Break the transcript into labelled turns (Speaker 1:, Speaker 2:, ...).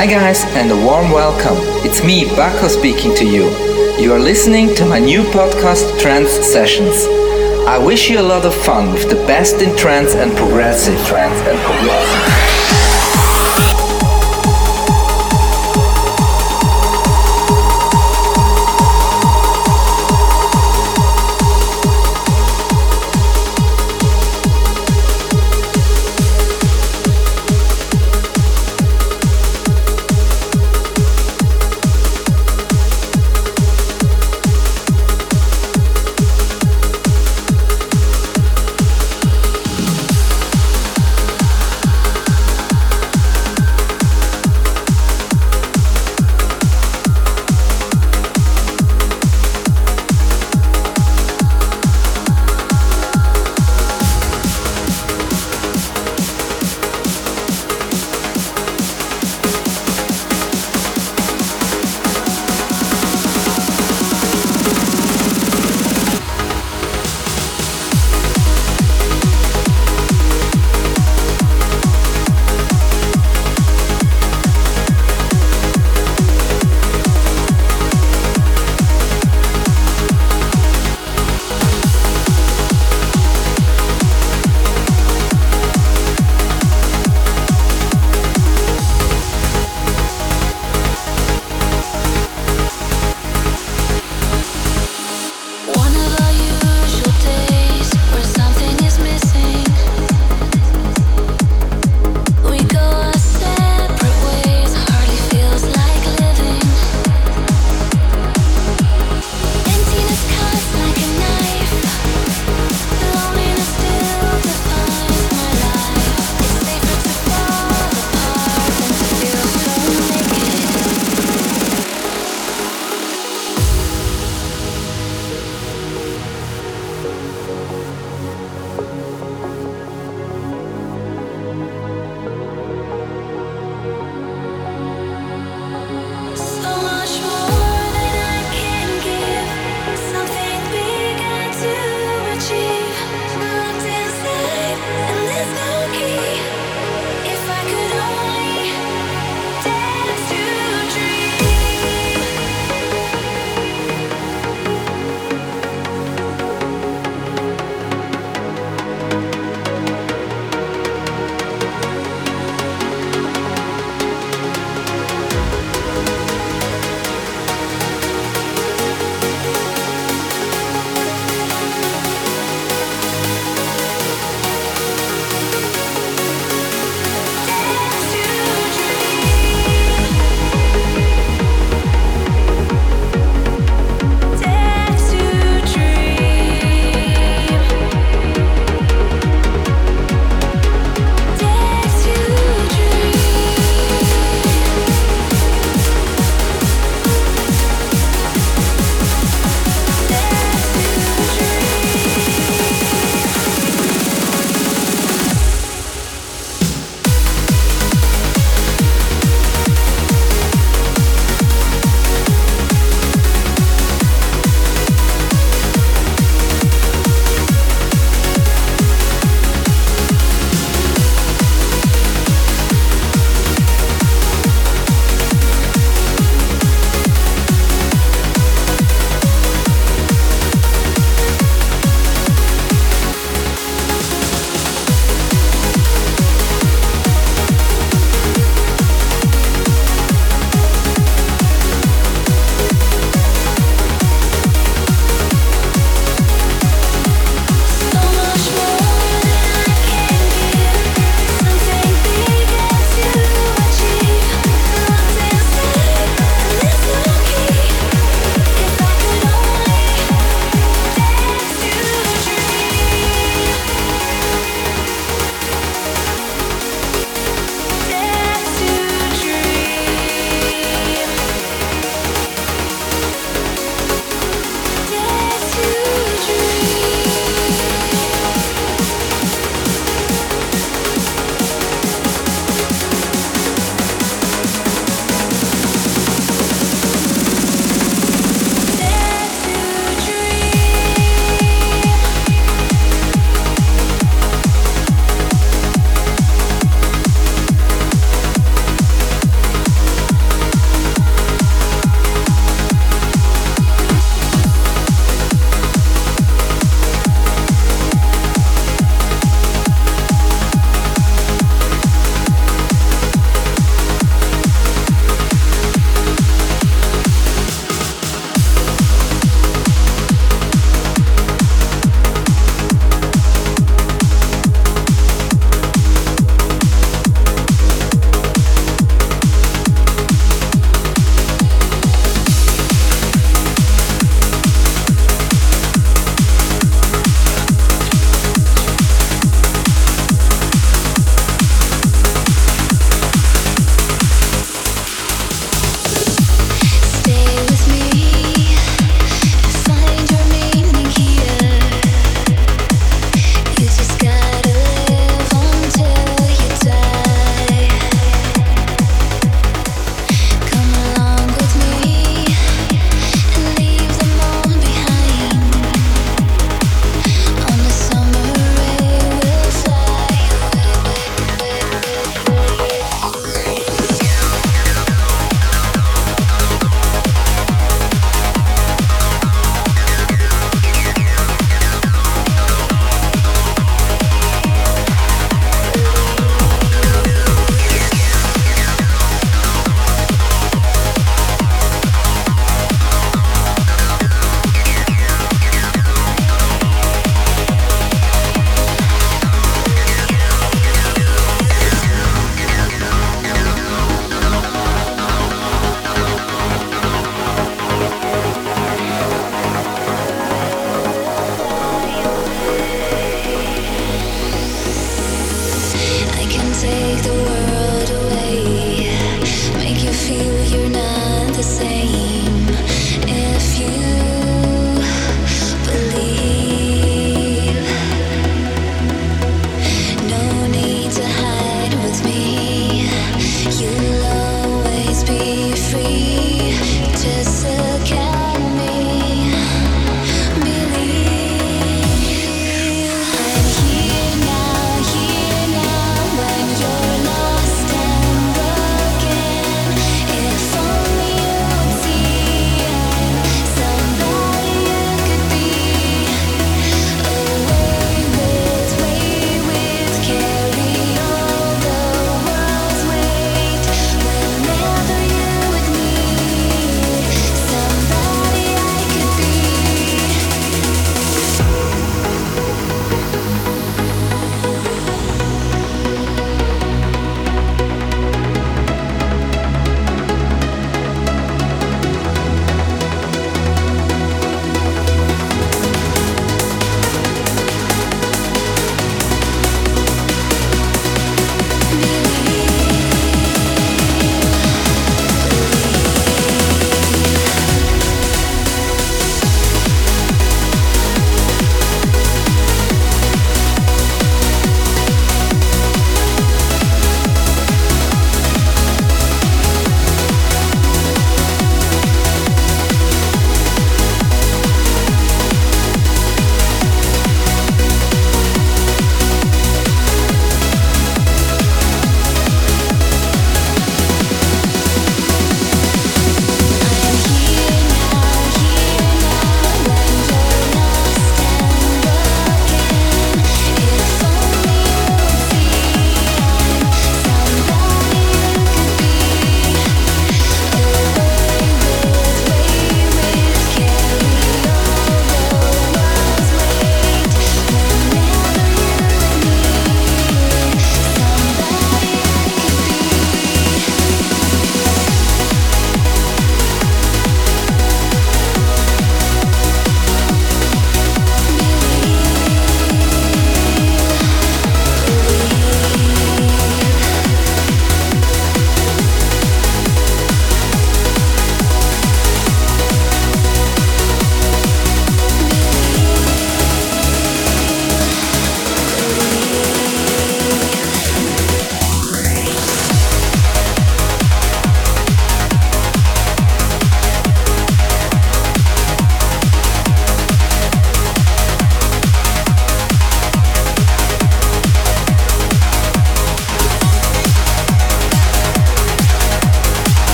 Speaker 1: Hi guys and a warm welcome. It's me, Bako, speaking to you. You are listening to my new podcast Trance Sessions. I wish you a lot of fun with the best in trance and progressive trance and progressive.